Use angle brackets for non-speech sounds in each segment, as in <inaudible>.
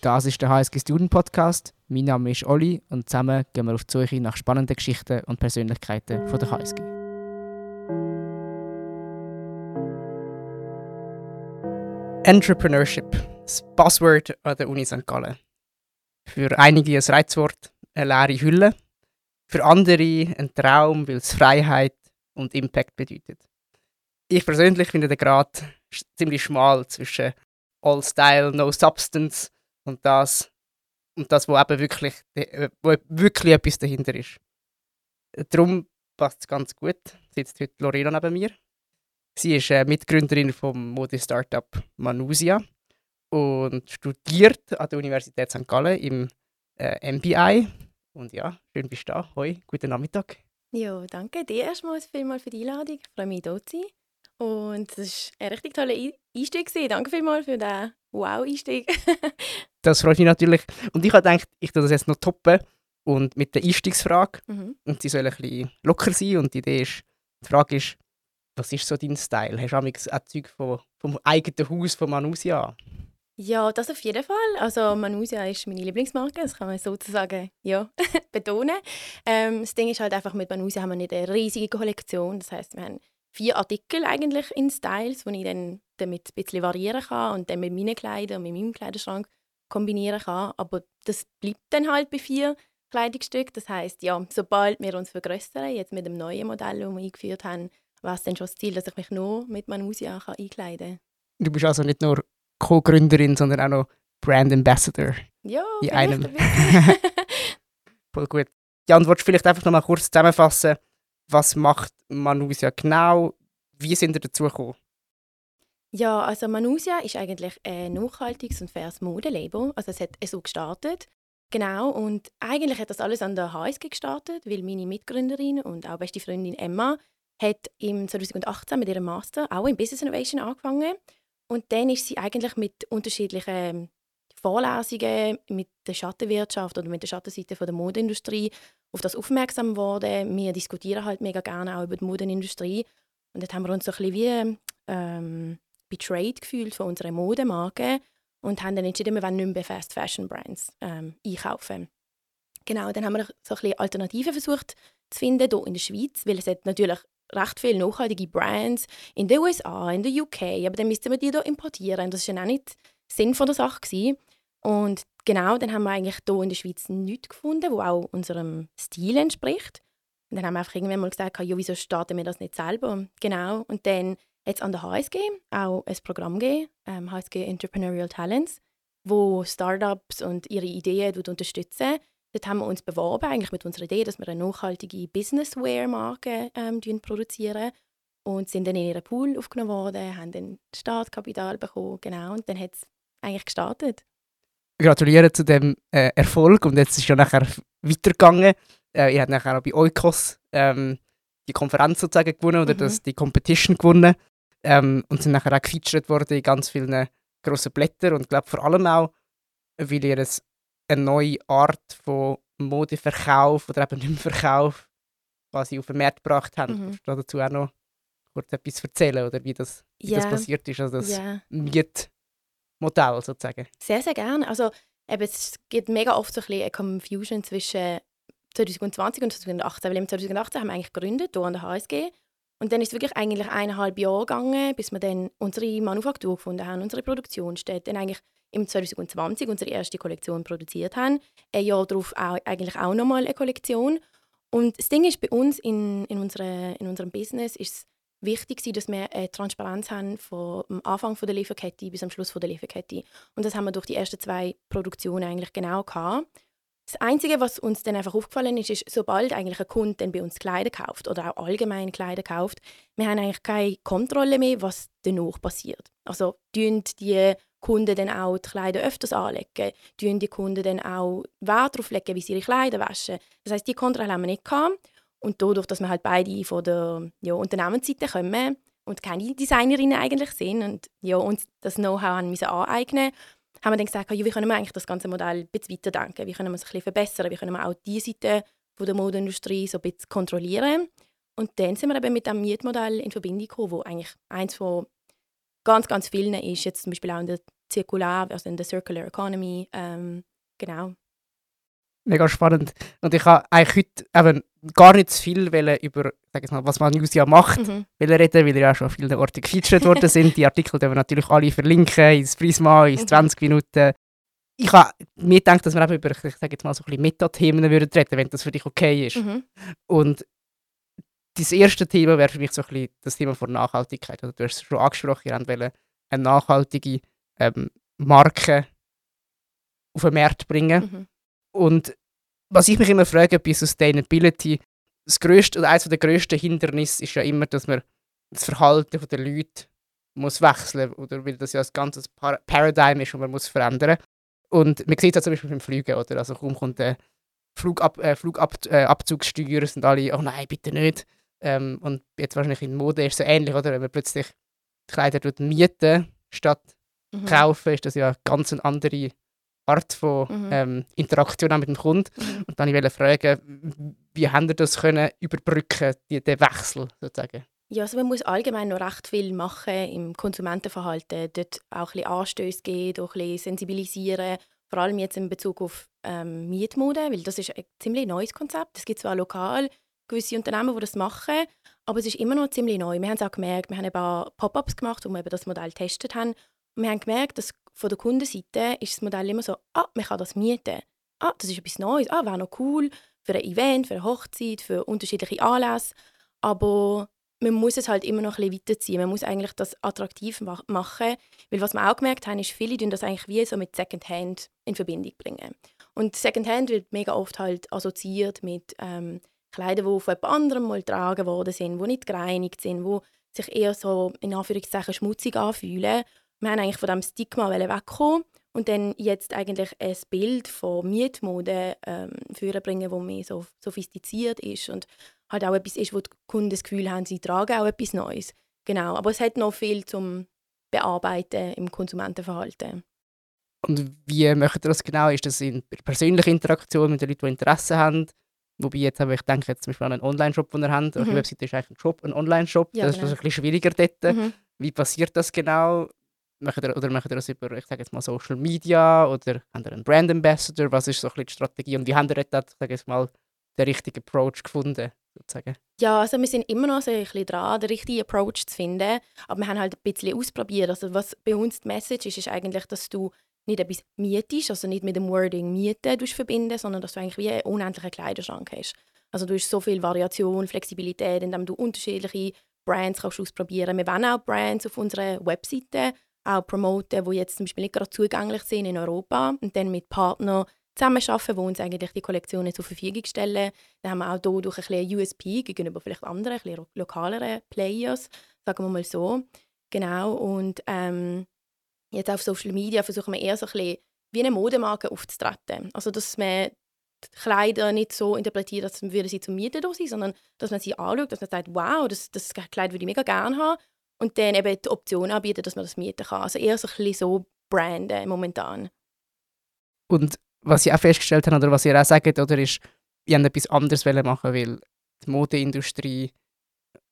Das ist der HSG Student Podcast. Mein Name ist Olli und zusammen gehen wir auf die Suche nach spannenden Geschichten und Persönlichkeiten von der HSG. Entrepreneurship, das Buzzword an der Uni St. Gallen. Für einige ein Reizwort, eine leere Hülle. Für andere ein Traum, weil es Freiheit und Impact bedeutet. Ich persönlich finde den Grad ziemlich schmal zwischen All Style, No Substance und das, und das wo eben wirklich, wo wirklich etwas dahinter ist. Darum passt es ganz gut, sitzt heute Lorena neben mir. Sie ist äh, Mitgründerin vom Mode-Startup Manusia und studiert an der Universität St. Gallen im äh, MBI. Und ja, schön bist du da. Hoi, guten Nachmittag. Ja, danke dir erstmal vielmals für die Einladung. Ich freue mich, hier zu sein. Und es war ein richtig toller Einstieg. Danke vielmals für den Wow-Einstieg. <laughs> das freut mich natürlich. Und ich habe gedacht, ich tue das jetzt noch toppen und mit der Einstiegsfrage. Mhm. Und sie soll ein bisschen locker sein. Und die Idee ist, die Frage ist, was ist so dein Style? Hast du auch Zeug vom, vom eigenen Haus von Manusia? Ja, das auf jeden Fall. Also Manusia ist meine Lieblingsmarke, das kann man sozusagen ja, <laughs> betonen. Ähm, das Ding ist halt einfach, mit Manusia haben wir nicht eine riesige Kollektion. Das heißt, wir haben vier Artikel eigentlich in Styles, die ich dann damit ein bisschen variieren kann und dann mit meinen Kleidern und mit meinem Kleiderschrank kombinieren kann. Aber das bleibt dann halt bei vier Kleidungsstücken. Das heißt, ja, sobald wir uns vergrößern, jetzt mit dem neuen Modell, das wir eingeführt haben, war es dann schon das Ziel, dass ich mich nur mit Manusia kann einkleiden kann. Du bist also nicht nur Co-Gründerin, sondern auch noch Brand Ambassador. Ja, in einem. <laughs> Voll gut. Jan, willst du vielleicht einfach noch mal kurz zusammenfassen, was macht Manusia genau? Wie sind ihr dazu gekommen? Ja, also Manusia ist eigentlich ein nachhaltiges und faires Modelabel. Also es hat so gestartet. Genau, und eigentlich hat das alles an der HSG gestartet, weil meine Mitgründerin und auch beste Freundin Emma hat im 2018 mit ihrem Master auch in Business Innovation angefangen. Und dann ist sie eigentlich mit unterschiedlichen Vorlesungen mit der Schattenwirtschaft oder mit der Schattenseite der Modeindustrie auf das aufmerksam geworden. Wir diskutieren halt mega gerne auch über die Modeindustrie. Und dort haben wir uns so ein bisschen wie ähm, betrayed gefühlt von unserer Modemarke und haben dann entschieden, wir wollen nicht mehr Fast Fashion Brands ähm, einkaufen. Genau, dann haben wir so ein bisschen Alternativen versucht zu finden hier in der Schweiz, weil es hat natürlich recht viele nachhaltige Brands in den USA, in der UK, aber dann müssten wir die hier importieren. Das war ja auch nicht Sinn von der Sache. Gewesen. Und genau, dann haben wir eigentlich hier in der Schweiz nichts gefunden, wo auch unserem Stil entspricht. Und dann haben wir einfach irgendwann mal gesagt, ja, wieso starten wir das nicht selber? Genau. Und dann hat es an der HSG auch ein Programm gegeben, ähm, HSG Entrepreneurial Talents, wo Startups und ihre Ideen unterstützen. Dort haben wir uns beworben, eigentlich mit unserer Idee, dass wir eine nachhaltige Businesswear-Marke ähm, produzieren und sind dann in ihren Pool aufgenommen worden, haben dann Startkapital bekommen, genau, und dann hat es eigentlich gestartet gratuliere zu dem äh, Erfolg und jetzt ist ja nachher weitergegangen. Äh, ihr habt nachher auch bei Oikos ähm, die Konferenz sozusagen gewonnen oder mhm. das, die Competition gewonnen ähm, und sind nachher auch gefeatured worden in ganz vielen grossen Blättern und ich glaube vor allem auch, weil ihr es eine neue Art von Modeverkauf oder eben nicht Verkauf quasi auf den Markt gebracht habt. Mhm. Kannst du dazu auch noch kurz etwas erzählen oder wie das, wie yeah. das passiert ist, also das yeah. Miet Modell sozusagen? Sehr, sehr gerne. Also eben, es gibt mega oft so ein bisschen eine Confusion zwischen 2020 und 2018, weil im 2018 haben wir eigentlich gegründet, hier an der HSG. Und dann ist es wirklich eigentlich eineinhalb Jahre gegangen, bis wir dann unsere Manufaktur gefunden haben, unsere Produktionsstätte. Dann eigentlich im 2020 unsere erste Kollektion produziert haben. Ein Jahr darauf auch, eigentlich auch nochmal eine Kollektion. Und das Ding ist, bei uns in, in, unsere, in unserem Business ist wichtig sein, dass wir eine Transparenz haben vom Anfang der Lieferkette bis am Schluss der Lieferkette. Und das haben wir durch die ersten zwei Produktionen eigentlich genau gehabt. Das Einzige, was uns dann einfach aufgefallen ist, ist, sobald eigentlich ein Kunde bei uns Kleider kauft oder auch allgemein Kleider kauft, wir haben eigentlich keine Kontrolle mehr, was danach passiert. Also tun die Kunden dann auch die Kleider öfters anlegen, tun die Kunden dann auch Wert darauf legen, wie sie ihre Kleider waschen. Das heißt, die Kontrolle haben wir nicht gehabt. Und dadurch, dass wir halt beide von der ja, Unternehmensseite kommen und keine Designerinnen eigentlich sind und ja, uns das Know-how aneignen haben wir dann gesagt, ja, wie können wir eigentlich das ganze Modell ein bisschen weiterdenken? Wie können wir es ein bisschen verbessern? Wie können wir auch diese Seite der Modeindustrie so ein bisschen kontrollieren? Und dann sind wir eben mit dem Mietmodell in Verbindung gekommen, wo eigentlich eins von ganz, ganz vielen ist, jetzt zum Beispiel auch in der zirkulär, also in der Circular Economy. Ähm, genau. Mega spannend. Und ich habe eigentlich heute eben gar nicht zu viel über, sag ich mal, was man News ja macht, mhm. reden, weil ja schon an vielen Orten gefeatured worden sind. Die Artikel werden wir natürlich alle verlinken, ins Prisma, ins mhm. 20 Minuten. Ich habe mir gedacht, dass wir eben über, ich sage jetzt mal, so ein bisschen Metathemen reden würden wenn das für dich okay ist. Mhm. Und das erste Thema wäre für mich so ein bisschen das Thema von Nachhaltigkeit. Also, du hast es schon angesprochen, ihr wollt eine nachhaltige ähm, Marke auf den Markt bringen. Mhm. Und was ich mich immer frage bei Sustainability, das grösste, oder eines der grössten Hindernisse ist ja immer, dass man das Verhalten der Leute muss wechseln oder weil das ja ein ganzes Par Paradigm ist und man muss verändern. Und man sieht das zum Beispiel beim Fliegen, oder? Also kaum kommt der Flugab äh, Flugabzugssteuer, sind alle, oh nein, bitte nicht. Ähm, und jetzt wahrscheinlich in Mode ist es so ähnlich, oder? Wenn man plötzlich Kleider mieten statt mhm. kaufen, ist das ja eine ganz andere Art von mhm. ähm, Interaktion mit dem Kunden. Mhm. Und dann wollte ich fragen, wie haben ihr das können überbrücken, die, den Wechsel sozusagen? Ja, also man muss allgemein noch recht viel machen im Konsumentenverhalten, dort auch ein bisschen Anstöße geben, auch ein bisschen sensibilisieren, vor allem jetzt in Bezug auf ähm, Mietmode, weil das ist ein ziemlich neues Konzept. Es gibt zwar lokal gewisse Unternehmen, die das machen, aber es ist immer noch ziemlich neu. Wir haben es auch gemerkt, wir haben ein paar Pop-ups gemacht, wo wir eben das Modell getestet haben. Und wir haben gemerkt, dass von der Kundenseite ist das Modell immer so, ah, man kann das mieten. Ah, das ist etwas Neues. Ah, wäre noch cool für ein Event, für eine Hochzeit, für unterschiedliche Anlässe. Aber man muss es halt immer noch ein bisschen weiterziehen. Man muss eigentlich das attraktiv machen, weil was wir auch gemerkt haben, ist, viele tun das eigentlich wie so mit Secondhand in Verbindung bringen. Und Secondhand wird mega oft halt assoziiert mit ähm, Kleidern, die von jemand anderem mal getragen worden sind, die nicht gereinigt sind, die sich eher so in Anführungszeichen schmutzig anfühlen wir haben eigentlich von diesem Stigma wegkommen und dann jetzt eigentlich ein Bild von Mietmode ähm, vorbringen, das mehr so sophistiziert ist und halt auch etwas ist, wo die Kunden das Gefühl haben, sie tragen auch etwas Neues. Genau, aber es hat noch viel zum Bearbeiten im Konsumentenverhalten. Und wie möchtet ihr das genau? Ist das in persönlicher Interaktion mit den Leuten, die Interesse haben? Wobei jetzt aber ich denke jetzt zum Beispiel an einen Online-Shop, den ihr habt. Mhm. Eure Webseite ist eigentlich ein Shop, ein Online-Shop. Ja, das genau. ist ein bisschen schwieriger dort. Mhm. Wie passiert das genau? Oder macht ihr das über, ich sage jetzt mal, Social Media oder habt ihr einen Brand Ambassador? Was ist so ein bisschen die Strategie und wie habt ihr dort, sage ich mal, den richtigen Approach gefunden? Sozusagen? Ja, also wir sind immer noch so ein bisschen dran, den richtigen Approach zu finden, aber wir haben halt ein bisschen ausprobiert. Also was bei uns die Message ist, ist eigentlich, dass du nicht etwas mietest, also nicht mit dem Wording Miete verbinden, sondern dass du eigentlich wie einen unendlichen Kleiderschrank hast. Also du hast so viel Variation, Flexibilität, indem du unterschiedliche Brands kannst ausprobieren kannst. Wir wollen auch Brands auf unserer Webseite auch promoten, die jetzt zum Beispiel nicht gerade zugänglich sind in Europa und dann mit Partnern zusammenarbeiten, die uns eigentlich die Kollektionen zur Verfügung stellen. Dann haben wir auch hier durch ein bisschen USP gegenüber vielleicht anderen, ein bisschen lokaleren Players, sagen wir mal so. Genau, und ähm, jetzt auf Social Media versuchen wir eher so ein bisschen wie eine Modemarke aufzutreten. Also, dass man die Kleider nicht so interpretiert, als würden sie zum Mieten sein, sondern dass man sie anschaut, dass man sagt, wow, das, das Kleid würde ich mega gerne haben und dann eben die Option anbieten, dass man das mieten kann. Also eher so ein bisschen so branden momentan. Und was ich auch festgestellt habe, oder was ihr auch sagt, oder ist, ich wollte etwas anderes machen, weil die Modeindustrie,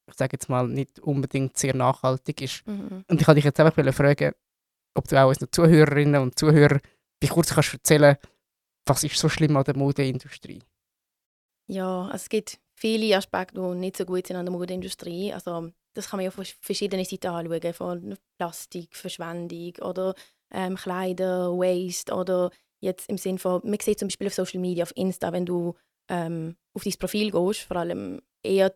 ich sage jetzt mal, nicht unbedingt sehr nachhaltig ist. Mhm. Und ich wollte dich jetzt einfach fragen, ob du auch unseren Zuhörerinnen und Zuhörern wie kurz kannst erzählen, was ist so schlimm an der Modeindustrie? Ja, also es gibt viele Aspekte, die nicht so gut sind an der Modeindustrie. Also das kann man ja von verschiedenen Seiten anschauen, von Plastikverschwendung oder ähm, Kleider, Waste oder jetzt im Sinn von, man sieht zum Beispiel auf Social Media, auf Insta, wenn du ähm, auf dein Profil gehst, vor allem eher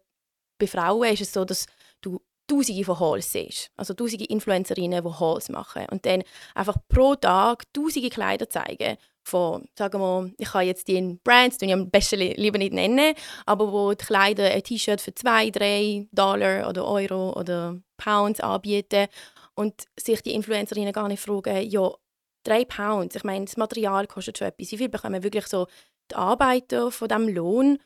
bei Frauen ist es so, dass du Tausende von Hauls siehst. Also tausende Influencerinnen, die Hauls machen. Und dann einfach pro Tag tausende Kleider zeigen. Von, sagen wir, ich kann jetzt die Brands, die ich am besten lieber nicht nennen, aber wo die Kleider ein T-Shirt für 2, 3 Dollar oder Euro oder Pounds anbieten und sich die Influencerinnen gar nicht fragen, ja, 3 Pounds, ich meine, das Material kostet schon etwas. Wie viel bekommen wirklich so die Arbeiter von diesem Lohn,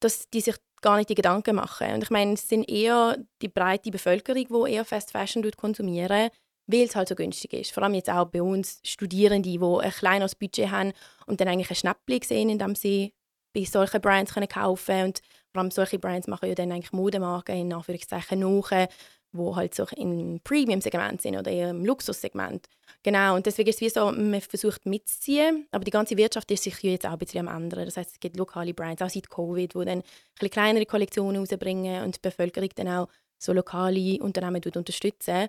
dass die sich gar nicht die Gedanken machen. Und ich meine, es sind eher die breite Bevölkerung, die eher Fast Fashion konsumieren, weil es halt so günstig ist. Vor allem jetzt auch bei uns Studierende, die ein kleines Budget haben und dann eigentlich einen Schnäppchen sehen, indem sie bei solchen Brands können kaufen. Und vor allem solche Brands machen ja dann eigentlich Modemarken in Anführungszeichen nach, wo halt so im Premium-Segment sind oder eher im Luxussegment. Genau, und deswegen ist es wie so, man versucht mitzuziehen, aber die ganze Wirtschaft ist sich jetzt auch ein bisschen am ändern. Das heißt, es gibt lokale Brands, auch seit Covid, die dann ein kleinere Kollektionen rausbringen und die Bevölkerung dann auch so lokale Unternehmen unterstützen.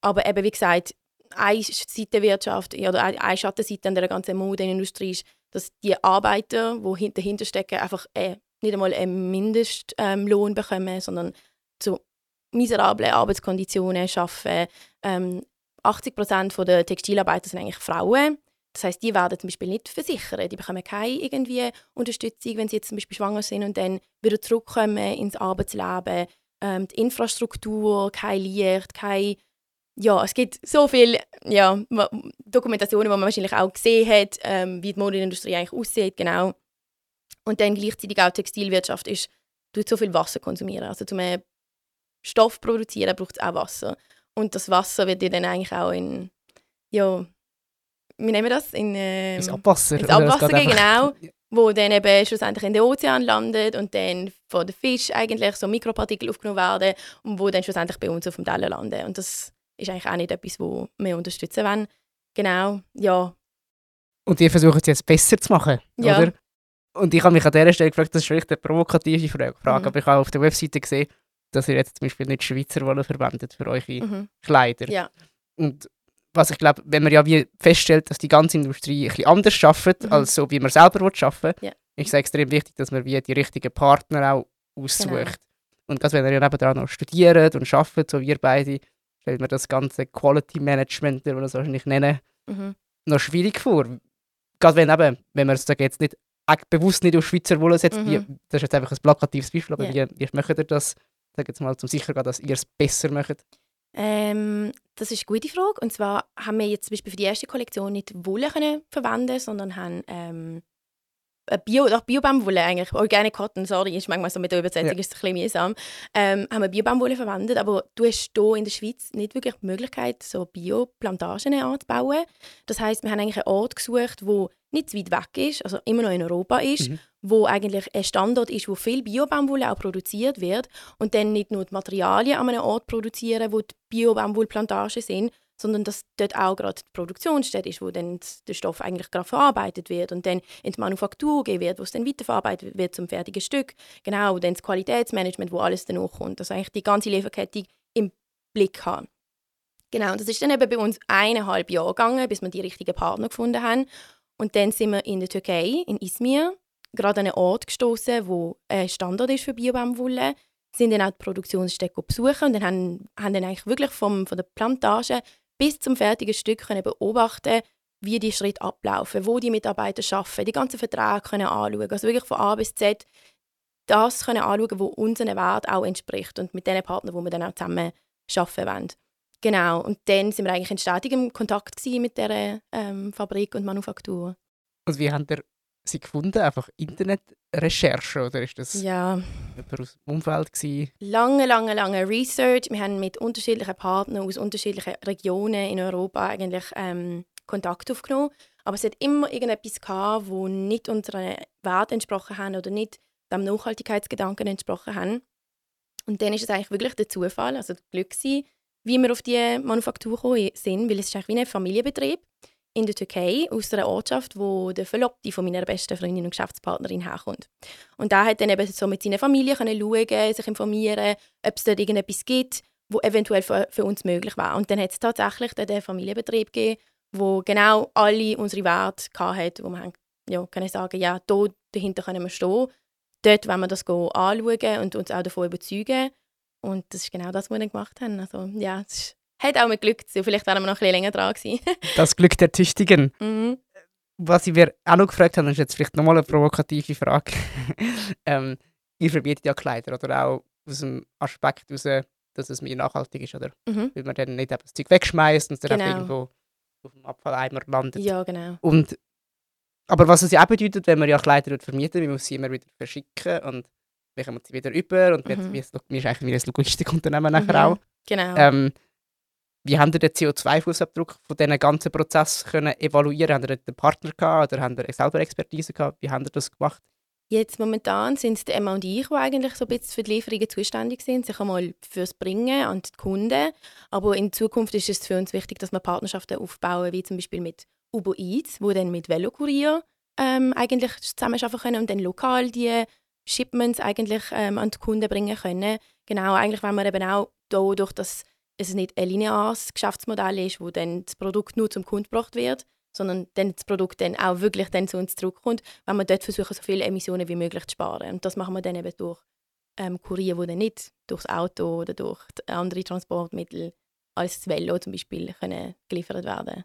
Aber eben, wie gesagt, eine Seitenwirtschaft oder eine Schattenseite an der ganzen Modeindustrie ist, dass die Arbeiter, die dahinter stecken, einfach äh, nicht einmal einen Mindestlohn ähm, bekommen, sondern zu miserablen Arbeitskonditionen arbeiten. Ähm, 80 Prozent der Textilarbeiter sind eigentlich Frauen. Das heißt, die werden zum Beispiel nicht versichert. Die bekommen keine irgendwie Unterstützung, wenn sie jetzt zum Beispiel schwanger sind und dann wieder zurückkommen ins Arbeitsleben. Ähm, die Infrastruktur, kein Licht, kein ja, es gibt so viele ja, Dokumentationen, die man wahrscheinlich auch gesehen hat, ähm, wie die Modeindustrie eigentlich aussieht, genau. Und dann gleichzeitig auch die Textilwirtschaft ist, tut so viel Wasser konsumieren. Also zum Stoff produzieren braucht es auch Wasser. Und das Wasser wird ja dann eigentlich auch in, ja, wie nennen wir das? In, ähm, ins Abwasser. Ins Abwasser gehen, genau. Wo dann eben schlussendlich in den Ozean landet und dann von den Fisch eigentlich so Mikropartikel aufgenommen werden und wo dann schlussendlich bei uns auf dem Teller landen. Und das ist eigentlich auch nicht etwas, wo wir unterstützen wollen. Genau, ja. Und ihr versucht es jetzt besser zu machen, ja. oder? Und ich habe mich an dieser Stelle gefragt, das ist vielleicht eine provokative Frage, mhm. aber ich habe auf der Webseite gesehen, dass ihr jetzt zum Beispiel nicht Schweizer Wolle verwendet für eure mhm. Kleider. Ja. Und was ich glaube, wenn man ja wie feststellt, dass die ganze Industrie ein bisschen anders arbeitet, mhm. als so, wie man selber arbeiten will, ja. ist es extrem wichtig, dass man wie die richtigen Partner auch aussucht. Genau. Und gerade wenn ihr nebenan noch studiert und arbeitet, so wie wir beide, stellt mir das ganze Quality Management, wie man das wahrscheinlich nennen, mhm. noch schwierig vor. Gerade wenn, eben, wenn man es jetzt nicht bewusst nicht auf Schweizer Wolle setzt, mhm. wie, das ist jetzt einfach ein plakatives Beispiel, aber yeah. wie, wie möchtet ihr das, sag jetzt mal, zum sicher gehen, dass ihr es besser macht? Ähm, das ist eine gute Frage. Und zwar haben wir jetzt zum Beispiel für die erste Kollektion nicht Wolle können verwenden, sondern haben ähm, äh, Bio, doch Biobaumwolle eigentlich, Organic Cotton, sorry, ist manchmal so mit der Übersetzung ja. ist es ein bisschen mühsam, ähm, haben wir Biobaumwolle verwendet, aber du hast hier in der Schweiz nicht wirklich die Möglichkeit, so Bioplantagen anzubauen. Das heißt, wir haben eigentlich einen Ort gesucht, wo nicht zu weit weg ist, also immer noch in Europa ist, mhm. wo eigentlich ein Standort ist, wo viel Biobaumwolle auch produziert wird und dann nicht nur die Materialien an einem Ort produzieren, wo die Biobaumwollplantagen sind, sondern dass dort auch gerade die Produktionsstätte ist, wo dann der Stoff eigentlich gerade verarbeitet wird und dann in die Manufaktur gehen wird, wo es dann weiterverarbeitet wird zum fertigen Stück. Genau, und dann das Qualitätsmanagement, wo alles dann kommt. Also eigentlich die ganze Lieferkette im Blick haben. Genau, und das ist dann eben bei uns eineinhalb Jahre gegangen, bis wir die richtigen Partner gefunden haben. Und dann sind wir in der Türkei, in Izmir, gerade an einen Ort gestoßen, wo ein Standard ist für Biobaumwolle sind dann auch die Produktionsstätte besuchen und dann haben, haben dann eigentlich wirklich vom, von der Plantage bis zum fertigen Stück können beobachten wie die Schritte ablaufen, wo die Mitarbeiter arbeiten, die ganzen Verträge können anschauen, also wirklich von A bis Z das können anschauen, wo unseren Wert auch entspricht und mit den Partnern, wo wir dann auch zusammen arbeiten wollen. Genau, und dann sind wir eigentlich in stetigem Kontakt mit der ähm, Fabrik und Manufaktur. Und wie habt ihr sie gefunden? Einfach Internetrecherche oder ist das ja. jemand aus dem Umfeld? Gewesen? Lange, lange, lange Research. Wir haben mit unterschiedlichen Partnern aus unterschiedlichen Regionen in Europa eigentlich ähm, Kontakt aufgenommen. Aber es hat immer irgendetwas gehabt, wo nicht unseren Werten entsprochen haben oder nicht dem Nachhaltigkeitsgedanken entsprochen haben. Und dann ist es eigentlich wirklich der Zufall, also das Glück gewesen, wie wir auf die Manufaktur gekommen sind, weil es ist eigentlich wie ein Familienbetrieb in der Türkei, aus einer Ortschaft, wo der Verlobte von meiner besten Freundin und Geschäftspartnerin herkommt. Und da hat dann eben so mit seiner Familie können schauen, sich informieren, ob es dort irgendetwas gibt, wo eventuell für, für uns möglich war. Und dann hat es tatsächlich den Familienbetrieb gegeben, wo genau alle unsere Werte hatte, wo man ja, können sagen, ja, da dahinter können wir stehen. Dort wollen wir das anschauen und uns auch davon überzeugen. Und das ist genau das, was wir dann gemacht haben. Also, ja, es ist hat auch mit Glück zu. Vielleicht wären wir noch ein bisschen länger dran gewesen. <laughs> das Glück der Tüchtigen. Mhm. Was ich mir auch noch gefragt habe, ist jetzt vielleicht nochmal eine provokative Frage. <laughs> ähm, ihr verbietet ja Kleider, oder auch aus dem Aspekt heraus, dass es mehr nachhaltig ist, oder? Mhm. Weil man dann nicht das Zeug wegschmeißt und es dann genau. irgendwo auf dem Abfalleimer landet. Ja, genau. Und, aber was es ja auch bedeutet, wenn man ja Kleider vermietet, man muss sie immer wieder verschicken und wir kommen sie wieder über und mhm. wir, wir ist eigentlich wie ein Logistikunternehmen nachher mhm. auch. Genau. Ähm, wie habt ihr den CO2-Fußabdruck von diesem ganzen Prozess können evaluieren? Habt ihr einen Partner gehabt oder habt ihr selber Expertise gehabt? Wie habt ihr das gemacht? Jetzt momentan sind es Emma und ich, die eigentlich so ein bisschen für die Lieferungen zuständig sind, sich einmal fürs Bringen an die Kunden. Aber in Zukunft ist es für uns wichtig, dass wir Partnerschaften aufbauen, wie zum Beispiel mit Uber Eats, wo dann mit Velokurier ähm, eigentlich zusammenarbeiten können und dann lokal die Shipments eigentlich ähm, an die Kunden bringen können. Genau, eigentlich wenn wir eben auch dadurch, dass es nicht ein lineares Geschäftsmodell ist, wo dann das Produkt nur zum Kunden gebracht wird, sondern dann das Produkt dann auch wirklich dann zu uns zurückkommt, wenn wir dort versuchen, so viele Emissionen wie möglich zu sparen. Und das machen wir dann eben durch ähm, Kurier, die dann nicht durchs Auto oder durch andere Transportmittel als das Velo zum Beispiel können geliefert werden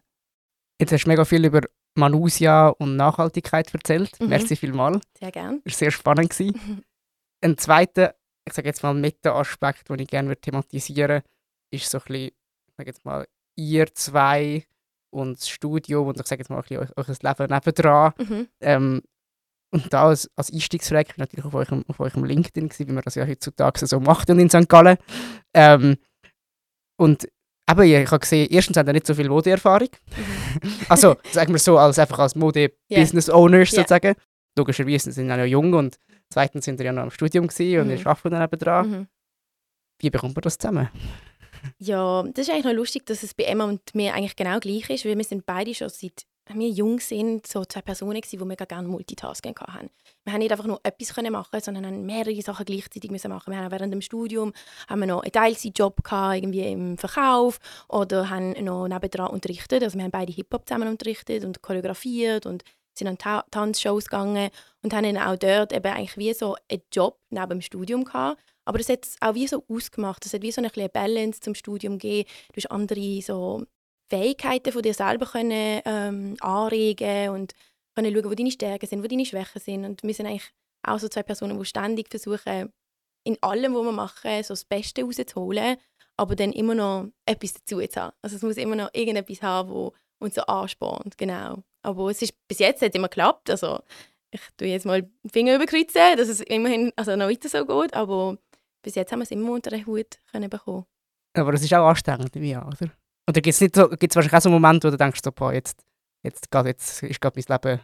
Jetzt hast du mega viel über Manusia und Nachhaltigkeit erzählt. Mhm. Merci vielmals. Sehr gerne. Das war sehr spannend. <laughs> ein zweiter, ich sage jetzt mal, Meta-Aspekt, den ich gerne thematisieren würde, ist so ein bisschen, ich sage jetzt mal, ihr zwei und das Studium und ich sage jetzt mal ein bisschen euch, euch Leben nebendran. Mhm. Ähm, und da als, als Einstiegsfrage ich natürlich auf eurem, auf eurem LinkedIn, gewesen, wie man das ja heutzutage so macht in St. Gallen. Ähm, und eben, ich habe gesehen, erstens haben ihr nicht so viel Modeerfahrung. Mhm. <laughs> also, sagen wir so, als einfach als Mode-Business-Owners yeah. sozusagen. Yeah. Logischerweise sind sie ja jung und zweitens sind sie ja noch am Studium gewesen und mhm. ihr arbeitet dann nebenan. Mhm. Wie bekommt man das zusammen? Ja, das ist eigentlich noch lustig, dass es bei Emma und mir eigentlich genau gleich ist, weil wir sind beide schon seit wir jung sind, so zwei Personen gewesen, die mega gerne Multitasking hatten. Wir haben nicht einfach nur etwas können machen, sondern haben mehrere Sachen gleichzeitig müssen machen. Wir haben während dem Studium haben wir noch einen Teilzeitjob gehabt, irgendwie im Verkauf oder haben noch nebendran unterrichtet. Also wir haben beide Hip-Hop zusammen unterrichtet und choreografiert und sind an Ta Tanzshows gegangen und haben dann auch dort eben eigentlich wie so einen Job neben dem Studium gehabt aber es hat es auch wie so ausgemacht. Es hat wie so eine Balance zum Studium gegeben. Du hast andere so Fähigkeiten von dir selber können, ähm, anregen und können schauen, wo deine Stärken sind, wo deine Schwächen sind. Und wir sind eigentlich auch so zwei Personen, die ständig versuchen, in allem, was wir machen, so das Beste rauszuholen, aber dann immer noch etwas dazu zu haben. Also es muss immer noch irgendetwas haben, wo uns so anspornt, genau. Aber es ist bis jetzt hat immer geklappt. Also ich tue jetzt mal den Finger überkreuzen, dass es immerhin also noch weiter so geht, aber bis jetzt haben wir es immer unter den Hut können bekommen. Aber das ist auch anstrengend, wie oder? Oder gibt es so, wahrscheinlich auch so einen Moment, wo du denkst, so, boah, jetzt, jetzt, grad, jetzt ist gerade mein Leben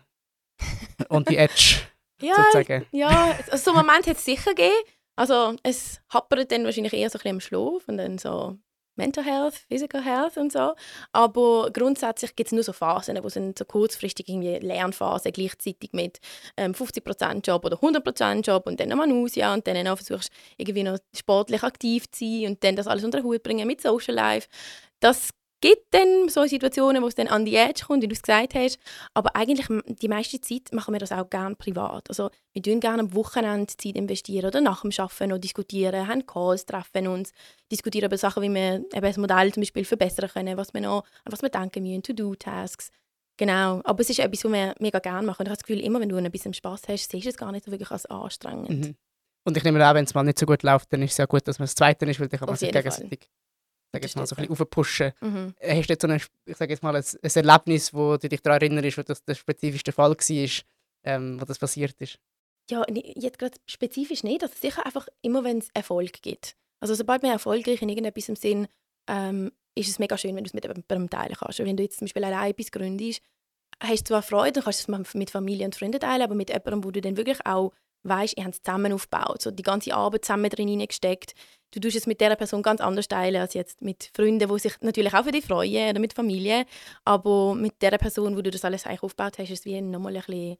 <laughs> on the edge, ja, sozusagen. Ja, also so einen Moment hat es sicher gegeben. Also es happert dann wahrscheinlich eher so ein bisschen im Schlaf und dann so Mental Health, Physical Health und so. Aber grundsätzlich gibt es nur so Phasen, wo sind so kurzfristig irgendwie Lernphasen gleichzeitig mit ähm, 50% Job oder 100% Job und dann nochmal Nausea und dann auch versuchst irgendwie noch sportlich aktiv zu sein und dann das alles unter den Hut bringen mit Social Life. Das gibt dann so Situationen, wo es dann an die Edge kommt, wie du es gesagt hast. Aber eigentlich die meiste Zeit machen wir das auch gerne privat. Also wir investieren gerne am Wochenende Zeit investieren oder nach dem Arbeiten noch diskutieren, haben Calls, treffen uns, diskutieren über Sachen, wie wir eben das Modell zum Beispiel verbessern können, was wir noch, an was wir denken müssen, To-Do-Tasks. Genau, aber es ist etwas, was wir mega gerne machen. Und ich habe das Gefühl, immer wenn du ein bisschen Spass hast, siehst du es gar nicht so wirklich als anstrengend. Mhm. Und ich nehme an, wenn es mal nicht so gut läuft, dann ist es ja gut, dass man das Zweite ist, weil dann kann man sich gegenseitig sag jetzt mal, so ein bisschen aufpushen. Mhm. Äh, hast du jetzt so ein, ich sag jetzt mal, ein, ein Erlebnis, wo du dich daran erinnerst, wo das der spezifische Fall war, ähm, wo das passiert ist? Ja, jetzt gerade spezifisch nicht. Also sicher einfach immer, wenn es Erfolg gibt. Also sobald man erfolgreich in irgendetwas im Sinn, ähm, ist es mega schön, wenn du es mit jemandem teilen kannst. Wenn du jetzt zum Beispiel allein etwas gründest, hast du zwar Freude, kannst du es mit Familie und Freunden teilen, aber mit jemandem, wo du dann wirklich auch weißt, ihr habt es zusammen aufgebaut, so die ganze Arbeit zusammen drin hineingesteckt. Du tust es mit dieser Person ganz anders teilen als jetzt mit Freunden, die sich natürlich auch für dich freuen oder mit Familie, aber mit der Person, wo du das alles eigentlich aufgebaut hast, ist es wie nochmal ein bisschen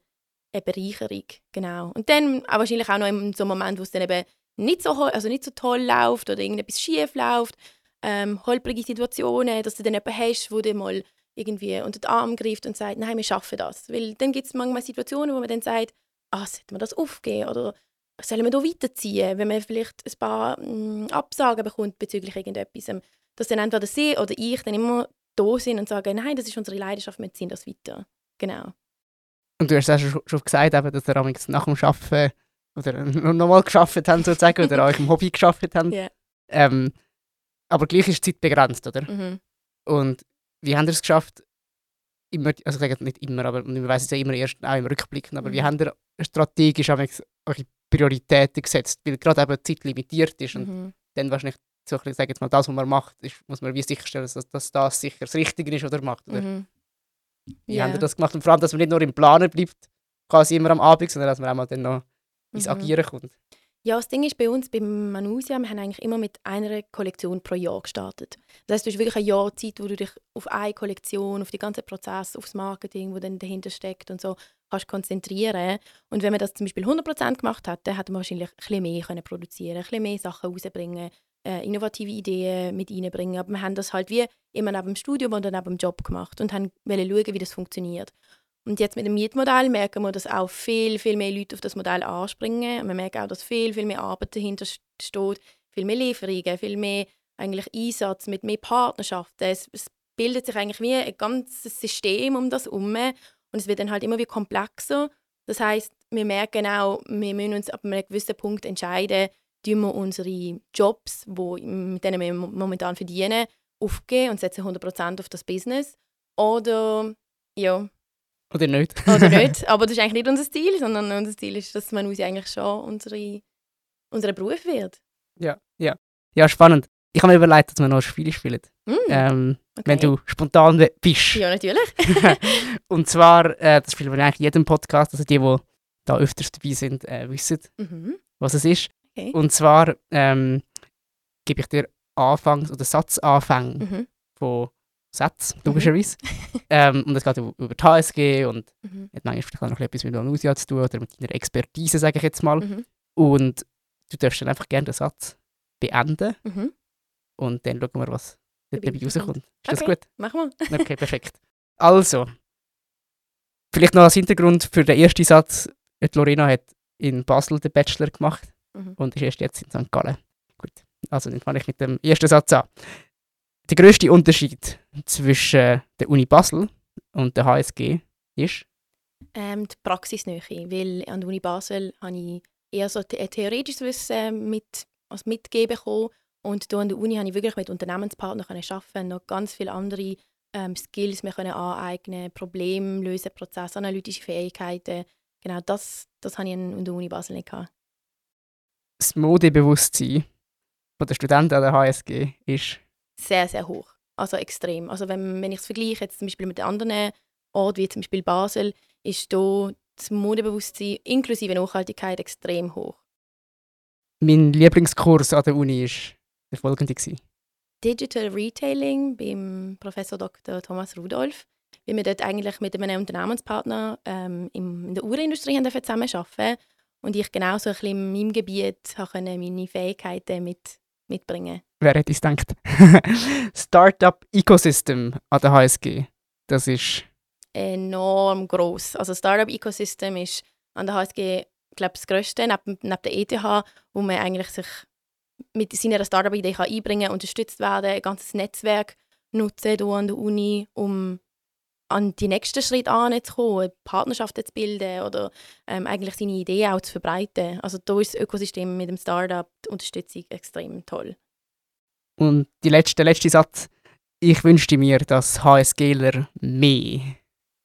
eine Bereicherung, genau. Und dann auch wahrscheinlich auch noch in so einem Moment, wo es dann eben nicht so, also nicht so toll läuft oder irgendetwas schief läuft, ähm, holprige Situationen, dass du dann jemanden hast, wo dir mal irgendwie unter den Arm greift und sagt, nein, wir schaffen das. Weil dann gibt es manchmal Situationen, wo man dann sagt, ah, sollte man das aufgeben oder sollen wir da weiterziehen, wenn man vielleicht ein paar mh, mm, Absagen bekommt bezüglich irgendetwas, dass dann entweder sie oder ich dann immer da sind und sagen, nein, das ist unsere Leidenschaft, wir ziehen das weiter. Genau. Und du hast ja schon, schon gesagt, eben, dass ihr nach dem Arbeiten oder nochmal geschafft haben sozusagen oder euch im Hobby geschafft haben. Yeah. Ähm, aber gleich ist die Zeit begrenzt, oder? Mhm. Und wie haben ihr es geschafft, immer, also ich sage nicht immer, aber man weiß es ja immer erst auch im Rückblick, aber mhm. wie haben ihr strategisch eure Prioritäten gesetzt? Weil gerade eben die Zeit limitiert ist und mhm. dann wahrscheinlich so ich sage jetzt mal, das, was man macht, ist, muss man wie sicherstellen, dass, dass das sicher das Richtige ist, oder macht. Oder? Mhm. Wie yeah. haben ihr das gemacht? Und vor allem, dass man nicht nur im Planen bleibt, quasi immer am Abend, sondern dass man auch mal dann noch ins Mhm. Agieren kommt. Ja, das Ding ist bei uns, beim Manusia, wir haben eigentlich immer mit einer Kollektion pro Jahr gestartet. Das heißt, du hast wirklich ein Jahr Zeit, wo du dich auf eine Kollektion, auf die ganzen Prozesse, aufs Marketing, wo dann dahinter steckt und so, kannst konzentrieren. Und wenn man das zum Beispiel 100% gemacht hat, dann hätte man wahrscheinlich ein bisschen mehr können produzieren, ein bisschen mehr Sachen rausbringen, äh, innovative Ideen mit reinbringen. Aber wir haben das halt wie immer neben dem Studium oder neben dem Job gemacht und haben schauen, wie das funktioniert. Und jetzt mit dem Mietmodell merken wir, dass auch viel, viel mehr Leute auf das Modell anspringen. Wir merken auch, dass viel, viel mehr Arbeit dahinter st- steht, viel mehr Lieferungen, viel mehr eigentlich Einsatz mit mehr Partnerschaften. Es, es bildet sich eigentlich wie ein ganzes System um das herum und es wird dann halt immer wie komplexer. Das heißt, wir merken auch, wir müssen uns ab einem gewissen Punkt entscheiden, tun wir unsere Jobs, wo, mit denen wir mo- momentan verdienen, aufgeben und setzen 100% auf das Business. Oder ja, Oder nicht? oder nicht. <laughs> Aber das ist eigentlich nicht unser Ziel, sondern unser Ziel ist, dass man eigentlich schon unsere, unser Beruf wird. ja, ja. Ja, spannend. Ich habe mir überlegt, dass wir noch ein Spiel spielen. Mm, Ähm, okay. Wenn du spontan bist. Ja, natürlich. <laughs> <laughs> Und zwar, äh, das spielen wir eigentlich in jedem Podcast, also die, die da öfters dabei sind, äh, wissen, Mhm. was es ist. Okay. Und zwar ähm, gebe ich dir Anfangs- oder Satzanfänge Mhm. von Sätzen, logischerweise. ähm, und es geht über die HSG und Mhm. hat manchmal vielleicht auch noch etwas mit Manusia zu tun oder mit deiner Expertise, sage ich jetzt mal. Mhm. Und du darfst dann einfach gerne den Satz beenden Mhm. und dann schauen wir, was Dabei rauskommt. Ist das Okay. gut? Machen wir. <laughs> Okay, perfekt. Also, vielleicht noch als Hintergrund für den ersten Satz. Die Lorena hat in Basel den Bachelor gemacht Mhm. und ist erst jetzt in St. Gallen. Gut, also dann fange ich mit dem ersten Satz an. Der grösste Unterschied zwischen der Uni Basel und der HSG ist, Ähm, die Praxisnähe, weil an der Uni Basel habe ich eher so the theoretisches Wissen mit, als mitgeben bekommen und hier an der Uni habe ich wirklich mit Unternehmenspartnern können arbeiten, noch ganz viele andere ähm, Skills mir können aneignen, Probleme lösen, prozessanalytische Fähigkeiten. Genau das, das habe ich an der Uni Basel nicht gehabt. das Modebewusstsein den Studenten an der HSG ist Sehr, sehr hoch. Also extrem. Also wenn, wenn ich es vergleiche jetzt zum Beispiel mit anderen Orten, wie zum Beispiel Basel, ist hier das Modebewusstsein inklusive Nachhaltigkeit extrem hoch. mein Lieblingskurs an der Uni ist der folgende. Digital Retailing beim Professor Dr. Thomas Rudolph, weil wir dort eigentlich mit einem Unternehmenspartner ähm, in der Uhrenindustrie zusammenarbeiten und ich genau so ein bisschen in meinem Gebiet meine Fähigkeiten mit, mitbringen Wer hätte es gedacht? <laughs> Startup Ecosystem an der HSG. Das ist enorm groß. Also das Startup-Ecosystem ist an der HSG glaube das grösste neben, neben der ETH, wo man eigentlich sich mit seiner Startup-Idee kann einbringen kann, unterstützt werden, ein ganzes Netzwerk nutzen hier an der Uni, um an die nächsten Schritte anzukommen, Partnerschaften zu bilden oder ähm, eigentlich seine Idee auch zu verbreiten. Also da ist das Ökosystem mit dem Startup, die Unterstützung extrem toll. Und die letzte, der letzte Satz. Ich wünschte mir, dass HSGler mehr.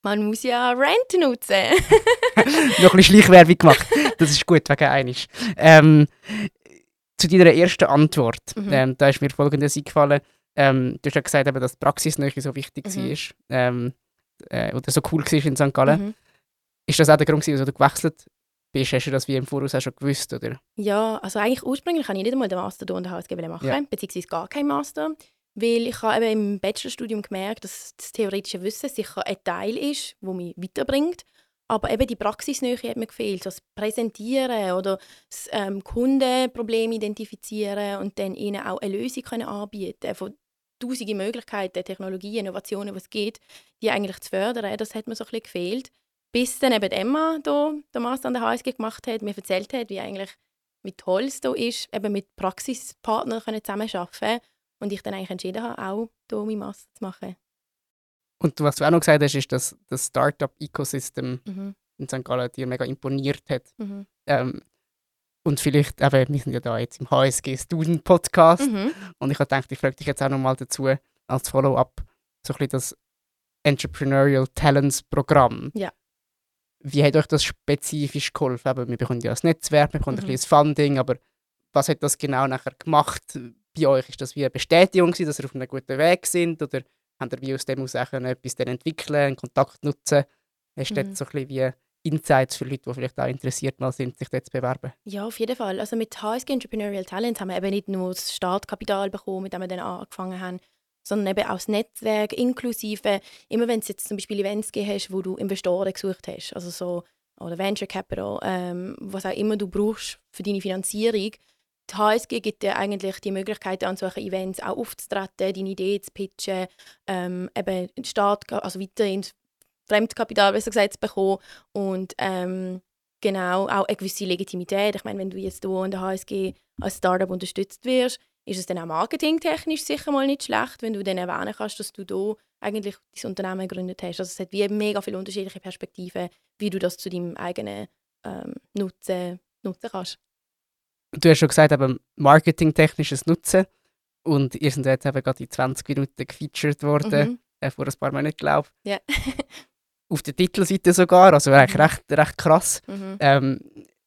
Man muss ja Rent nutzen. <laughs> Noch ein bisschen Schleichwerbung gemacht. Das ist gut, wegen einisch. Ähm, zu deiner ersten Antwort. Mhm. Ähm, da ist mir folgendes eingefallen. Ähm, du hast ja gesagt, eben, dass die Praxisnähe so wichtig Mhm. war. Ähm, äh, oder so cool war in St. Gallen. Mhm. Ist das auch der Grund, wieso du gewechselt bist? Hast du das wie im Voraus auch schon gewusst? Oder? Ja, also eigentlich ursprünglich habe ich nicht einmal den Master hier an der HSG machen, Ja. beziehungsweise gar keinen Master, weil ich habe eben im Bachelorstudium gemerkt, dass das theoretische Wissen sicher ein Teil ist, wo mich weiterbringt, aber eben die Praxisnähe hat mir gefehlt, so das Präsentieren oder das ähm, Kundenproblem identifizieren und dann ihnen auch eine Lösung können anbieten von tausende Möglichkeiten, Technologien, Innovationen, was es gibt, die eigentlich zu fördern, das hat mir so ein bisschen gefehlt. Bis dann eben Emma hier, den Master an der HSG gemacht hat, mir erzählt hat, wie eigentlich wie toll es hier ist, eben mit Praxispartnern können zusammenarbeiten und ich dann eigentlich entschieden habe, auch hier meinen Master zu machen. Und was du auch noch gesagt hast, ist, dass das Startup-Ecosystem Mhm. in St. Gallen dir mega imponiert hat. Mhm. Ähm, und vielleicht, eben, wir sind ja da jetzt im HSG Student Podcast Mhm. und ich habe gedacht, ich frage dich jetzt auch nochmal dazu als Follow-up, so ein bisschen das Entrepreneurial Talents Programm. Ja. Wie hat euch das spezifisch geholfen? Eben, wir bekommen ja das Netzwerk, wir bekommen Mhm. ein bisschen Funding, aber was hat das genau nachher gemacht bei euch? Ist das wie eine Bestätigung, gewesen, dass ihr auf einem guten Weg sind oder habt ihr wie aus dem aus auch etwas entwickeln, einen Kontakt nutzen? Hast du Mhm. dort so ein bisschen wie Insights für Leute, die vielleicht auch interessiert mal sind, sich dort zu bewerben? Ja, auf jeden Fall. Also mit HSG Entrepreneurial Talent haben wir eben nicht nur das Startkapital bekommen, mit dem wir dann angefangen haben, sondern eben auch das Netzwerk inklusive, immer wenn es jetzt zum Beispiel Events gegeben hast, wo du Investoren gesucht hast, also so oder Venture Capital, ähm, was auch immer du brauchst für deine Finanzierung, die HSG gibt dir eigentlich die Möglichkeit, an solchen Events auch aufzutreten, deine Idee zu pitchen, ähm, eben Start, also weiterhin Fremdkapital besser gesagt, zu bekommen und ähm, genau auch eine gewisse Legitimität. Ich meine, wenn du jetzt hier an der HSG als Startup unterstützt wirst, ist es dann auch marketingtechnisch sicher mal nicht schlecht, wenn du dann erwähnen kannst, dass du hier eigentlich dein Unternehmen gegründet hast. Also es hat wie mega viele unterschiedliche Perspektiven, wie du das zu deinem eigenen ähm, Nutzen nutzen kannst. Du hast schon gesagt, eben marketingtechnisches Nutzen und ihr seid jetzt eben gerade in 20 Minuten gefeatured worden, mhm. äh, vor ein paar Monaten, glaube ich. Ja. <laughs> Auf der Titelseite sogar, also eigentlich mhm. recht, recht krass. Mhm. Ähm,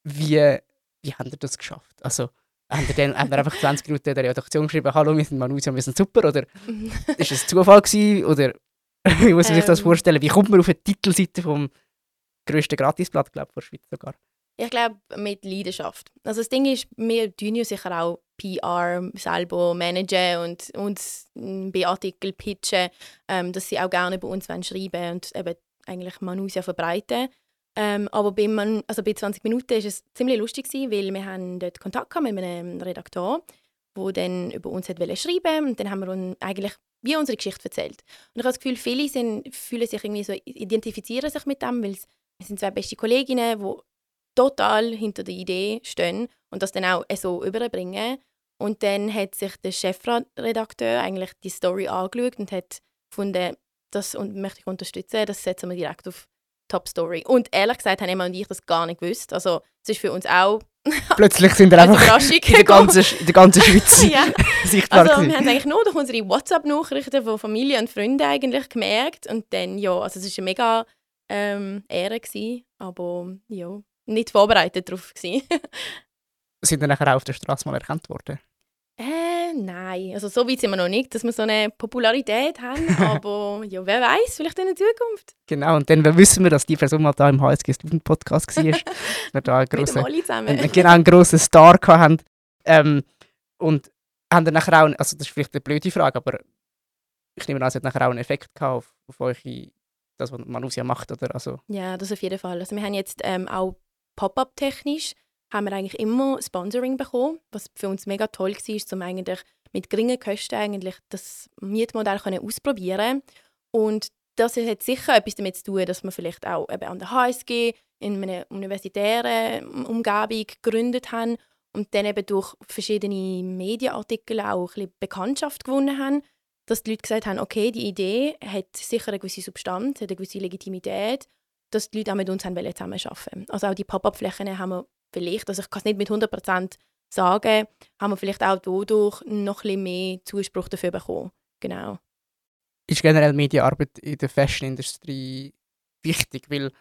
wie, wie habt ihr das geschafft? Also, haben wir dann haben wir einfach 20 Minuten in der Redaktion geschrieben, hallo, wir sind Manusia, wir sind super, oder ist es Zufall gewesen, oder <laughs> wie muss man sich das ähm. vorstellen? Wie kommt man auf eine Titelseite vom grössten Gratisblatt, glaube ich, der Schweiz sogar? Ich glaube, mit Leidenschaft. Also das Ding ist, wir tun ja sicher auch PR selber managen und uns bei Artikeln pitchen, ähm, dass sie auch gerne bei uns schreiben und eben eigentlich Manusia verbreiten. Ähm, aber bei, man, also bei 20 Minuten war es ziemlich lustig, gewesen, weil wir haben dort Kontakt mit einem Redakteur, der dann über uns wollte schreiben und dann haben wir uns eigentlich wie unsere Geschichte erzählt. Und ich habe das Gefühl, viele sind, fühlen sich irgendwie so, identifizieren sich mit dem, weil wir sind zwei beste Kolleginnen, die total hinter der Idee stehen und das dann auch so überbringen. Und dann hat sich der Chefredakteur eigentlich die Story angeschaut und hat gefunden, das möchte ich unterstützen, das setzen wir direkt auf Top Story. Und ehrlich gesagt haben Emma und ich das gar nicht gewusst. Also es ist für uns auch <laughs> Plötzlich sind wir einfach <laughs> in der ganzen, in der ganzen Schweiz ja. <laughs> sichtbar Also wir haben eigentlich nur durch unsere WhatsApp-Nachrichten von Familie und Freunden eigentlich gemerkt. Und dann, ja, also es war eine mega ähm, Ehre, gewesen, aber ja, nicht vorbereitet darauf. sind ihr nachher auch auf der Straße mal erkannt worden? Nein. Also so weit sind wir noch nicht, dass wir so eine Popularität haben. <laughs> aber ja, wer weiß, vielleicht in der Zukunft. Genau, und dann wissen wir, dass die Person mal da im HSG Student Podcast war. <laughs> wir da einen grossen, einen, genau, einen grossen Star hatten. Ähm, und haben dann nachher auch, also das ist vielleicht eine blöde Frage, aber ich nehme an, es hat nachher auch einen Effekt gehabt auf, auf euch, das, was Manusia macht, oder? Also. Ja, das auf jeden Fall. Also wir haben jetzt ähm, auch Pop-up-technisch haben wir eigentlich immer Sponsoring bekommen, was für uns mega toll war, um eigentlich mit geringen Kosten eigentlich das Mietmodell ausprobieren Und das hat sicher etwas damit zu tun, dass wir vielleicht auch eben an der HSG in einer universitären Umgebung gegründet haben und dann eben durch verschiedene Medienartikel auch ein bisschen Bekanntschaft gewonnen haben, dass die Leute gesagt haben, okay, die Idee hat sicher eine gewisse Substanz, hat eine gewisse Legitimität, dass die Leute auch mit uns zusammenarbeiten wollen. Also auch die Pop-up-Flächen haben wir vielleicht, also ich kann es nicht mit 100% sagen, haben wir vielleicht auch dadurch noch ein bisschen mehr Zuspruch dafür bekommen. Genau. Ist generell Medienarbeit in der Fashion-Industrie wichtig? Weil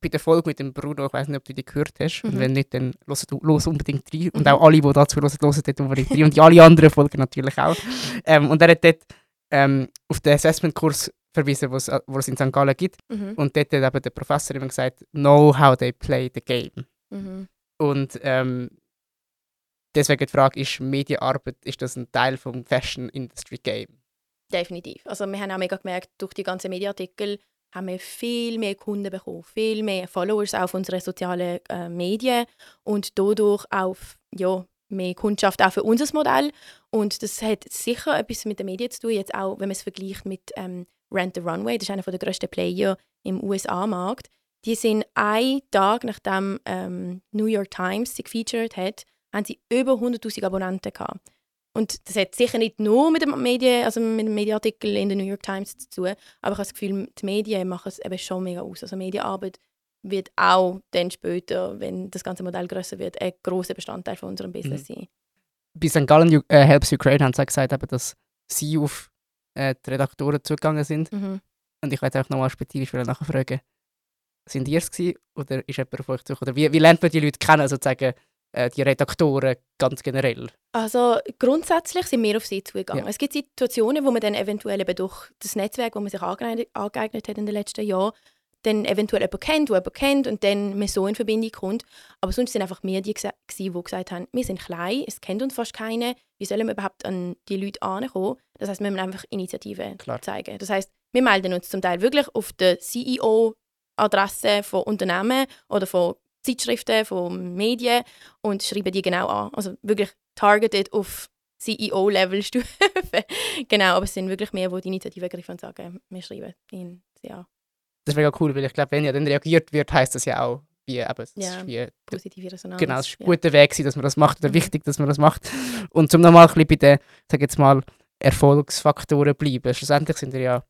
bei der Folge mit dem Bruno, ich weiß nicht, ob du die gehört hast, mhm. und wenn nicht, dann los, los unbedingt rein. Und mhm. auch alle, die dazu hören, hören dort unbedingt rein. Und die alle anderen Folgen natürlich auch. Ähm, und er hat dort ähm, auf den Assessment-Kurs verwiesen, wo es in St. Gallen gibt. Mhm. Und dort hat eben der Professor immer gesagt, know how they play the game. Mhm. Und ähm, deswegen die Frage, ist Medienarbeit, ist das ein Teil vom Fashion Industry Game? Definitiv. Also wir haben auch mega gemerkt, durch die ganzen Medienartikel haben wir viel mehr Kunden bekommen, viel mehr Followers auf unseren sozialen äh, Medien und dadurch auch ja, mehr Kundschaft auch für unser Modell. Und das hat sicher etwas mit den Medien zu tun, jetzt auch, wenn man es vergleicht mit ähm, Rent the Runway, das ist einer der grössten Player im USA-Markt. Die sind einen Tag, nachdem ähm, New York Times sie gefeatured hat, haben sie über 100'000 Abonnenten gehabt. Und das hat sicher nicht nur mit dem, Medien, also mit dem Medienartikel in der New York Times zu tun, aber ich habe das Gefühl, die Medien machen es eben schon mega aus. Also Medienarbeit wird auch dann später, wenn das ganze Modell größer wird, ein großer Bestandteil von unserem Business mhm. sein. Bei St. Gallen äh, Helps Ukraine haben sie gesagt, eben, dass sie auf äh, die Redaktoren zugegangen sind. Mhm. Und ich wollte auch nochmal spezifisch nachfragen, sind ihr es oder ist jemand auf euch zu? Oder wie, wie lernt man die Leute kennen, sozusagen äh, die Redaktoren ganz generell? Also grundsätzlich sind wir auf sie zugegangen. Ja. Es gibt Situationen, wo man dann eventuell eben durch das Netzwerk, das man sich angeeignet, angeeignet hat in den letzten Jahren, dann eventuell jemand kennt, der jemand kennt und dann man so in Verbindung kommt. Aber sonst sind einfach wir die, die gesagt haben, wir sind klein, es kennt uns fast keiner, wie sollen wir überhaupt an die Leute ankommen? Das heißt, wir müssen einfach Initiative Klar. zeigen. Das heißt, wir melden uns zum Teil wirklich auf der CEO-Adresse von Unternehmen oder von Zeitschriften, von Medien und schreiben die genau an. Also wirklich targeted auf CEO-Level-Stufe. <laughs> genau, aber es sind wirklich mehr, die die Initiative ergreifen und sagen, wir schreiben ihn, ja. Das wäre ja cool, weil ich glaube, wenn ja dann reagiert wird, heißt das ja auch, wie eben, ja, wie, positive Resonanz. Genau, es ist ein guter ja. Weg, dass man das macht oder mhm. wichtig, dass man das macht. Und zum nochmal ein bisschen bei den, sag jetzt mal, Erfolgsfaktoren bleiben. Schlussendlich sind wir ja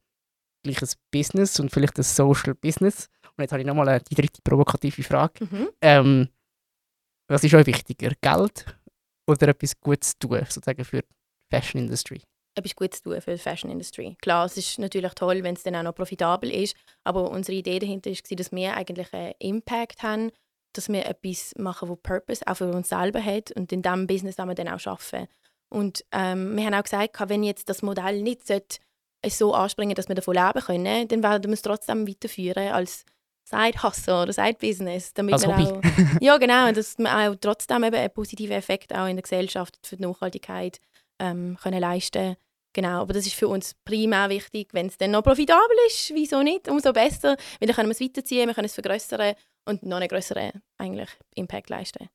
gleich ein Business und vielleicht ein Social Business. Und jetzt habe ich nochmal die dritte provokative Frage. Mhm. Ähm, was ist euch wichtiger, Geld oder etwas Gutes tun, sozusagen für die Fashion Industry? Etwas Gutes tun für die Fashion Industry. Klar, es ist natürlich toll, wenn es dann auch noch profitabel ist, aber unsere Idee dahinter war, dass wir eigentlich einen Impact haben, dass wir etwas machen, das Purpose auch für uns selber hat und in diesem Business wir dann auch arbeiten. Und ähm, wir haben auch gesagt, wenn jetzt das Modell nicht so anspringen dass wir davon leben können, dann werden wir es trotzdem weiterführen als Side-Hustle oder Side-Business. Damit Als Hobby. Auch, ja, genau. Dass wir auch trotzdem eben einen positiven Effekt auch in der Gesellschaft für die Nachhaltigkeit ähm, können leisten Genau, aber das ist für uns primär wichtig. Wenn es dann noch profitabel ist, wieso nicht? Umso besser, weil dann können wir es weiterziehen, wir können es vergrößern und noch einen größeren eigentlich, Impact leisten.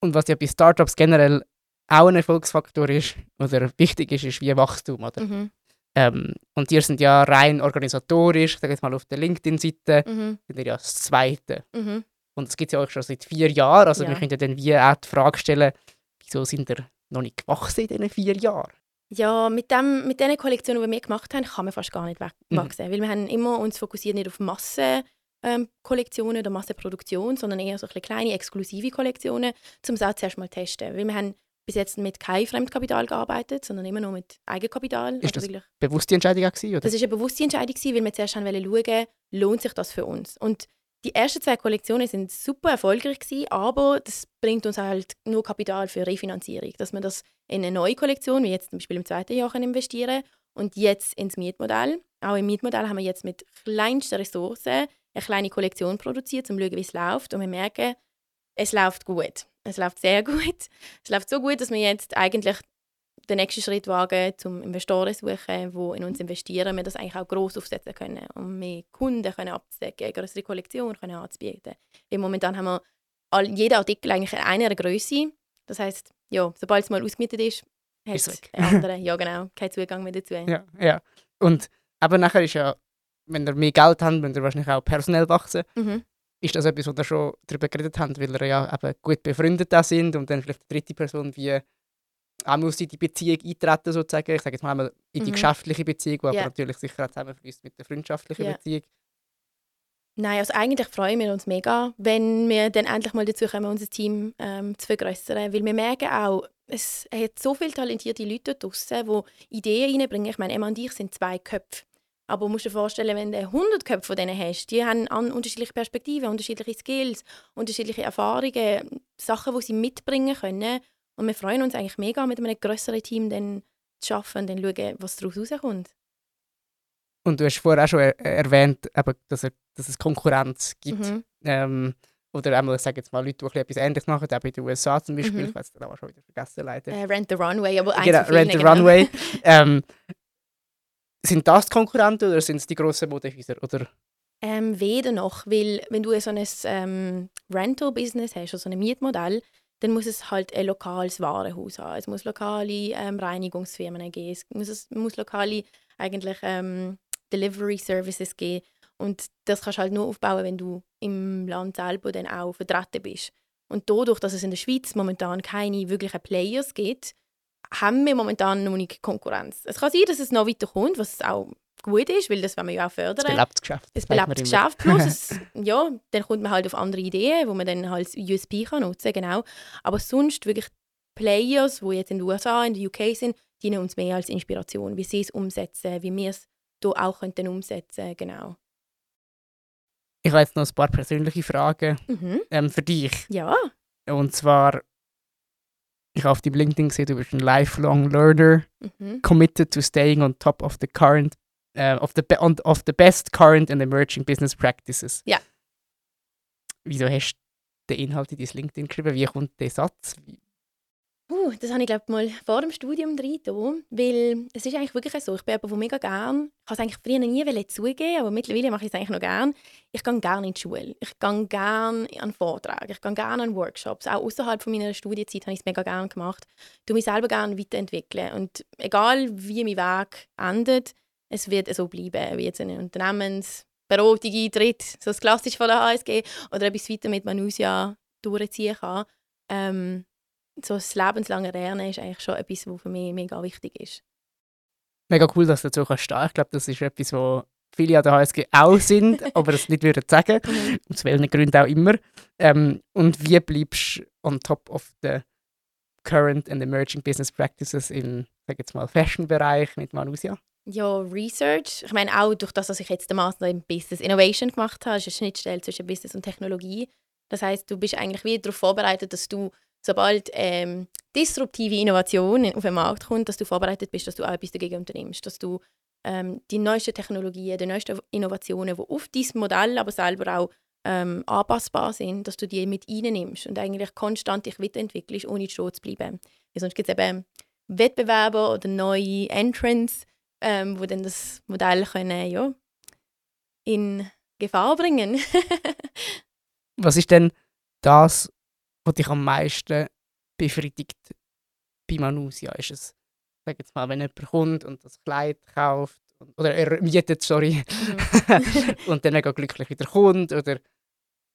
Und was ja bei Startups generell auch ein Erfolgsfaktor ist oder wichtig ist, ist wie Wachstum. Oder? Mhm. Ähm, und ihr sind ja rein organisatorisch, ich sage jetzt mal auf der LinkedIn-Seite, mhm. sind ihr ja das Zweite. Mhm. Und das gibt es ja auch schon seit vier Jahren. Also ja. wir können ja dann wie auch die Frage stellen, wieso sind ihr noch nicht gewachsen in diesen vier Jahren? Ja, mit, dem, mit den Kollektionen, die wir gemacht haben, kann man fast gar nicht mhm. wachsen. Mhm. Weil wir haben immer uns fokussiert nicht auf Massenkollektionen ähm, oder Massenproduktion, sondern eher so ein kleine, exklusive Kollektionen, um es auch zuerst mal testen. Weil wir haben bis jetzt mit kein Fremdkapital gearbeitet, sondern immer nur mit Eigenkapital. Ist also das eine bewusste Entscheidung gewesen, oder? Das ist eine bewusste Entscheidung gewesen, weil wir zuerst schauen wollten, lohnt sich das für uns. Und die ersten zwei Kollektionen sind super erfolgreich gewesen, aber das bringt uns halt nur Kapital für Refinanzierung, dass wir das in eine neue Kollektion, wie jetzt zum Beispiel im zweiten Jahr, investieren und jetzt ins Mietmodell. Auch im Mietmodell haben wir jetzt mit kleinsten Ressourcen eine kleine Kollektion produziert, um zu schauen, wie es läuft. Und wir merken, es läuft gut. Es läuft sehr <laughs> gut. Es läuft so gut, dass wir jetzt eigentlich den nächsten Schritt wagen, zum Investoren zu suchen, die in uns investieren, wir das eigentlich auch gross aufsetzen können, um mehr Kunden können abzudecken, eine größere Kollektion können anzubieten. Weil momentan haben wir all, jeden Artikel eigentlich in einer Größe. Das heißt, ja, sobald es mal ausgemietet ist, hat es andere, ja genau, keinen Zugang mehr dazu. Ja, ja. Und aber nachher ist ja, wenn ihr mehr Geld habt, müsst ihr wahrscheinlich auch personell wachsen. Mhm ist das etwas, wo wir schon darüber geredet haben, weil wir ja eben gut befreundet da sind und dann vielleicht die dritte Person wie auch muss in die Beziehung eintreten sozusagen. Ich sage jetzt mal in die mhm. geschäftliche Beziehung, die yeah. aber natürlich sicher auch zusammenfließt mit der freundschaftlichen yeah. Beziehung. Nein, also eigentlich freuen wir uns mega, wenn wir dann endlich mal dazu kommen, unser Team ähm, zu vergrößern, weil wir merken auch, es hat so viele talentierte Leute draußen, die Ideen reinbringen. Ich meine, Emma und ich sind zwei Köpfe. Aber du musst dir vorstellen, wenn du 100 Köpfe von denen hast, die haben unterschiedliche Perspektiven, unterschiedliche Skills, unterschiedliche Erfahrungen, Sachen, die sie mitbringen können. Und wir freuen uns eigentlich mega, mit einem größeren Team dann zu arbeiten und dann schauen, was daraus rauskommt. Und du hast vorher auch schon er erwähnt, eben, dass, er, dass, es Konkurrenz gibt. Mhm. Ähm, oder einmal, sage jetzt mal, Leute, die etwas Ähnliches machen, auch in den USA zum Beispiel, mhm. ich weiß den schon wieder vergessen leider. Äh, Rent the Runway, aber eins genau, Rent the genau. Runway. <laughs> ähm, sind das die Konkurrenten oder sind es die grossen Modehäuser? Oder? Ähm, weder noch, weil wenn du so ein ähm, Rental-Business hast, also ein Mietmodell, dann muss es halt ein lokales Warenhaus haben. Es muss lokale ähm, Reinigungsfirmen geben. Es muss, es muss lokale eigentlich ähm, Delivery Services geben. Und das kannst du halt nur aufbauen, wenn du im Land selber dann auch vertreten bist. Und dadurch, dass es in der Schweiz momentan keine wirklichen Players gibt, haben wir momentan noch nicht Konkurrenz. Es kann sein, dass es noch weiter kommt, was auch gut ist, weil das wollen wir ja auch fördern. Es belebt das Geschäft. Es belebt das Geschäft. Plus, <laughs> es, ja, dann kommt man halt auf andere Ideen, wo man dann halt USP kann nutzen genau. Aber sonst wirklich Players, die jetzt in den USA, in der UK sind, dienen uns mehr als Inspiration, wie sie es umsetzen, wie wir es hier auch könnten umsetzen genau. Ich habe jetzt noch ein paar persönliche Fragen mhm. ähm, für dich. Ja. Und zwar, ich auf dem LinkedIn gesehen, du bist ein Lifelong Learner, mhm. committed to staying on top of the current äh, of, the on, of the best current and emerging business practices. Ja. Wieso hast du den Inhalt in dein LinkedIn geschrieben? Wie kommt der Satz? Uh, das habe ich glaube mal vor dem Studium drin weil es ist eigentlich wirklich so, ich bin jemand, der mega gern, ich habe es eigentlich früher nie wollen zugeben, aber mittlerweile mache ich es eigentlich noch gern. Ich gehe gerne in die Schule, ich gehe gerne an Vorträge, ich gehe gerne an Workshops, auch außerhalb meiner Studienzeit habe ich es mega gerne gemacht. Ich mich selber gerne weiterentwickeln und egal wie mein Weg endet, es wird so bleiben, wie jetzt eine Unternehmensberatung eintritt, so das Klassische von der HSG oder etwas weiter mit Manusia durchziehen kann. Ähm, so das lebenslange Lernen ist eigentlich schon etwas, was für mich mega wichtig ist. Mega cool, dass du dazu kannst. Ich glaube, das ist etwas, wo viele an der HSG auch <laughs> sind, aber es nicht würden sagen. <laughs> Aus welchen Gründen auch immer. Ähm, und wie bleibst du on top of the current and emerging business practices im, sag jetzt mal, Fashion-Bereich mit Manusia? Ja, Research. Ich meine, auch durch das, dass ich jetzt den Master in Business Innovation gemacht habe, ist eine Schnittstelle zwischen Business und Technologie. Das heißt, du bist eigentlich wieder darauf vorbereitet, dass du, sobald ähm, disruptive Innovation auf den Markt kommt, dass du vorbereitet bist, dass du auch etwas dagegen unternimmst. Dass du ähm, die neuesten Technologien, die neuesten Innovationen, die auf dieses Modell aber selber auch ähm, anpassbar sind, dass du die mit reinnimmst und eigentlich konstant dich weiterentwickelst, ohne stehen zu bleiben. Weil sonst gibt es eben Wettbewerber oder neue Entrants, ähm, wo dann das Modell können, ja, in Gefahr bringen. <laughs> Was ist denn das, was dich am meisten befriedigt bei Manusia? Ist es, sag jetzt mal, wenn jemand kommt und das Kleid kauft und, oder er mietet, sorry, <laughs> <laughs> und dann mega glücklich wieder kommt? Oder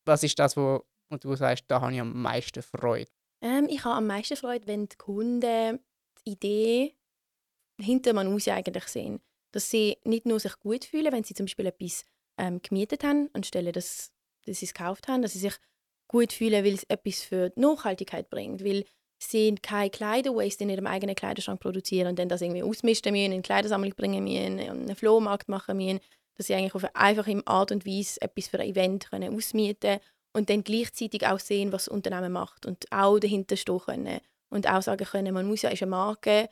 was ist das, wo, wo du sagst, da habe ich am meisten Freude? Ähm, ich habe am meisten Freude, wenn die Kunden die Idee hinter Manusia eigentlich sehen. Dass sie nicht nur sich gut fühlen, wenn sie zum Beispiel etwas ähm, gemietet haben, anstelle dass, dass sie es gekauft haben, dass sie sich gut fühlen, weil es etwas für die Nachhaltigkeit bringt, weil sie keine Kleiderwaste in ihrem eigenen Kleiderschrank produzieren und dann das irgendwie ausmisten müssen, in eine Kleidersammlung bringen müssen, einen Flohmarkt machen müssen, dass sie eigentlich auf eine einfache Art und Weise etwas für ein Event können ausmieten und dann gleichzeitig auch sehen, was das Unternehmen macht und auch dahinter stehen können und auch sagen können, man muss ja eine Marke,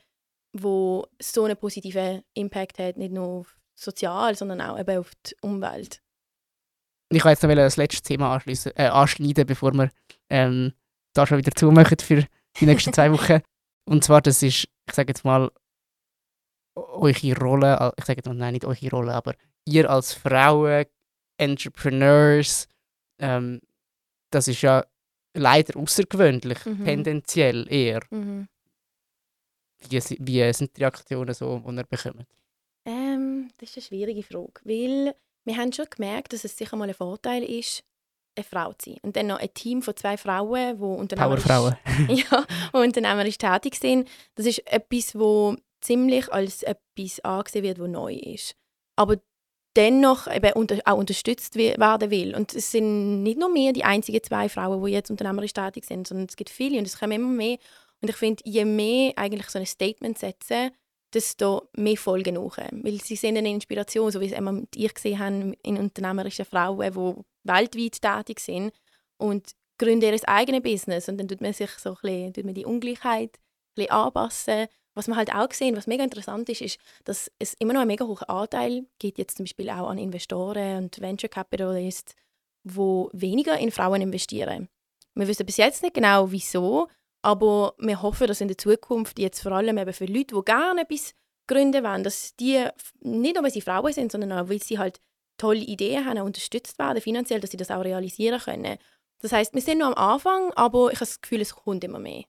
wo so einen positiven Impact hat, nicht nur sozial, sondern auch eben auf die Umwelt. Ich wollte jetzt noch das letzte Thema äh, anschneiden, bevor wir ähm, da schon wieder zumachen für die nächsten zwei Wochen. Und zwar, das ist, ich sage jetzt mal, eure Rolle, ich sage jetzt mal, nein, nicht eure Rolle, aber ihr als Frauen, Entrepreneurs, ähm, das ist ja leider außergewöhnlich, Mhm. tendenziell eher. Mhm. Wie, wie sind die Reaktionen so, die ihr bekommt? Ähm, das ist eine schwierige Frage, weil wir haben schon gemerkt, dass es sicher mal ein Vorteil ist, eine Frau zu sein. Und dann noch ein Team von zwei Frauen, die unternehmerisch, Powerfrauen. <laughs> <laughs> ja, die unternehmerisch tätig sind. Das ist etwas, wo ziemlich als etwas angesehen wird, was neu ist. Aber dennoch eben unter, auch unterstützt we- werden will. Und es sind nicht nur mehr die einzigen zwei Frauen, die jetzt unternehmerisch tätig sind, sondern es gibt viele und es kommen immer mehr. Und ich finde, je mehr eigentlich so ein Statement setzen, desto mehr folgen nach. Weil sie sind eine Inspiration, so wie es immer mit ich gesehen habe, in unternehmerischen Frauen, die weltweit tätig sind und gründen ihr eigenes Business. Und dann tut man sich so ein bisschen, tut man die Ungleichheit ein bisschen anpassen. Was man halt auch gesehen, was mega interessant ist, ist, dass es immer noch einen mega hohen Anteil gibt, jetzt zum Beispiel auch an Investoren und Venture Capitalists, wo weniger in Frauen investieren. Wir wissen bis jetzt nicht genau, wieso, aber wir hoffen, dass in der Zukunft jetzt vor allem eben für Leute, die gerne etwas gründen wollen, dass die nicht nur, weil sie Frauen sind, sondern auch, weil sie halt tolle Ideen haben, unterstützt werden finanziell, dass sie das auch realisieren können. Das heißt, wir sind noch am Anfang, aber ich habe das Gefühl, es kommt immer mehr.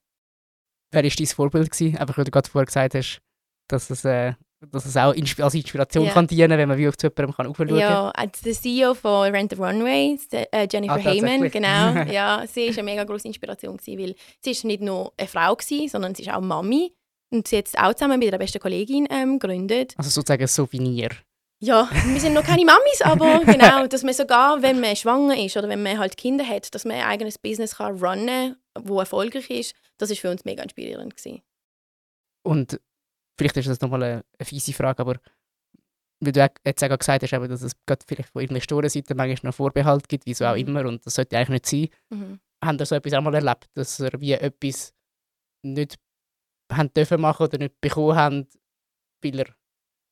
Wer war dein Vorbild? Gewesen? Einfach, weil du gerade vorher gesagt hast, dass es, äh, dass es auch als Inspiration Ja. kann dienen wenn man wie auf zu jemandem kann aufschauen kann. Ja, als der CEO von Rent the Runway, äh, Jennifer Ah, Heyman, genau. <laughs> ja, sie ist eine mega große Inspiration gewesen, weil sie ist nicht nur eine Frau gewesen, sondern sie ist auch Mami und sie hat jetzt auch zusammen mit ihrer besten Kollegin ähm, gegründet. Also sozusagen ein Souvenir. Ja, wir sind noch keine Mamis, aber <laughs> genau, dass man sogar, wenn man schwanger ist oder wenn man halt Kinder hat, dass man ein eigenes Business kann runnen, wo erfolgreich ist, das ist für uns mega inspirierend gewesen. Und vielleicht ist das nochmal eine, eine fiese Frage, aber weil du jetzt auch gesagt hast, eben, dass es gerade vielleicht von Investorenseite manchmal noch Vorbehalt gibt, wieso auch Mhm. immer, und das sollte eigentlich nicht sein. Mhm. Haben ihr so etwas auch mal erlebt, dass ihr wie etwas nicht haben dürfen machen oder nicht bekommen haben, weil ihr das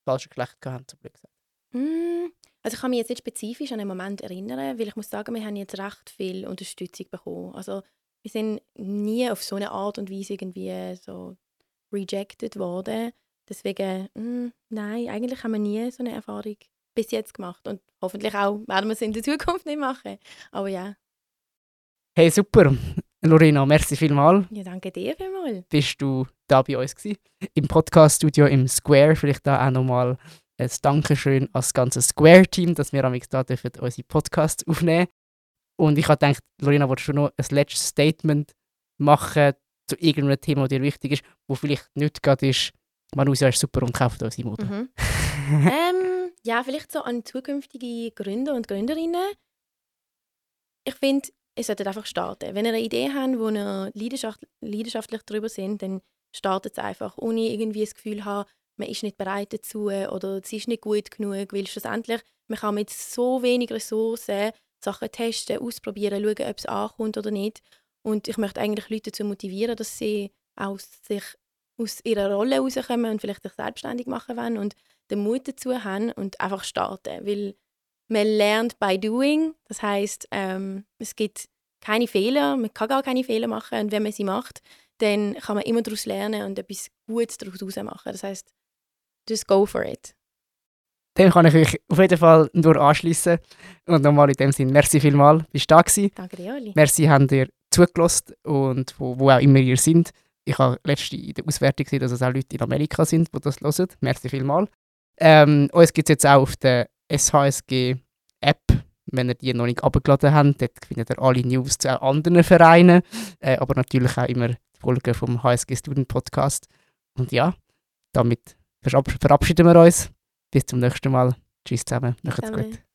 falsche Geschlecht gehabt habt, so blöd gesagt? Mm, also ich kann mich jetzt nicht spezifisch an einen Moment erinnern, weil ich muss sagen, wir haben jetzt recht viel Unterstützung bekommen. Also wir sind nie auf so eine Art und Weise irgendwie so rejected worden. Deswegen, mm, nein, eigentlich haben wir nie so eine Erfahrung bis jetzt gemacht und hoffentlich auch werden wir es in der Zukunft nicht machen. Aber ja. Hey, super. Lorena, merci vielmals. Ja, danke dir vielmals. Bist du da bei uns gewesen? Im Podcast-Studio im Square. Vielleicht da auch nochmal ein Dankeschön als ganzes Square-Team, dass wir am da dürfen unsere Podcasts aufnehmen Und ich habe gedacht, Lorena, wolltest du noch ein letztes Statement machen zu irgendeinem Thema, das dir wichtig ist, wo vielleicht nicht gerade ist, Manusia ist super und kauft unsere Mode. Mhm. <laughs> ähm, ja, vielleicht so an zukünftige Gründer und Gründerinnen. Ich finde, ihr solltet einfach starten. Wenn ihr eine Idee habt, wo ihr leidenschaft leidenschaftlich darüber sind, dann startet es einfach, ohne irgendwie das Gefühl haben, man ist nicht bereit dazu oder es ist nicht gut genug, weil schlussendlich man kann mit so wenig Ressourcen Sachen testen, ausprobieren, schauen, ob es ankommt oder nicht. Und ich möchte eigentlich Leute dazu motivieren, dass sie aus sich aus ihrer Rolle rauskommen und vielleicht sich selbstständig machen wollen und den Mut dazu haben und einfach starten. Weil man lernt by doing. Das heißt, ähm, es gibt keine Fehler, man kann gar keine Fehler machen und wenn man sie macht, dann kann man immer daraus lernen und etwas Gutes daraus machen. Das heißt, just go for it. Dem kann ich euch auf jeden Fall nur anschließen. Und nochmal in dem Sinne, merci vielmals, bist du da gewesen. Danke dir, Oli. Merci, habt ihr zugelassen und wo, wo auch immer ihr sind. Ich habe letztens in der Auswertung gesehen, dass es auch Leute in Amerika sind, die das hören. Merci vielmals. Ähm, uns gibt es jetzt auch auf der SHSG-App, wenn ihr die noch nicht abgeladen habt. Dort findet ihr alle News zu anderen Vereinen, äh, aber natürlich auch immer die Folgen vom HSG Student Podcast. Und ja, damit verabschieden wir uns. Bis zum nächsten Mal. Tschüss zusammen. Macht's gut.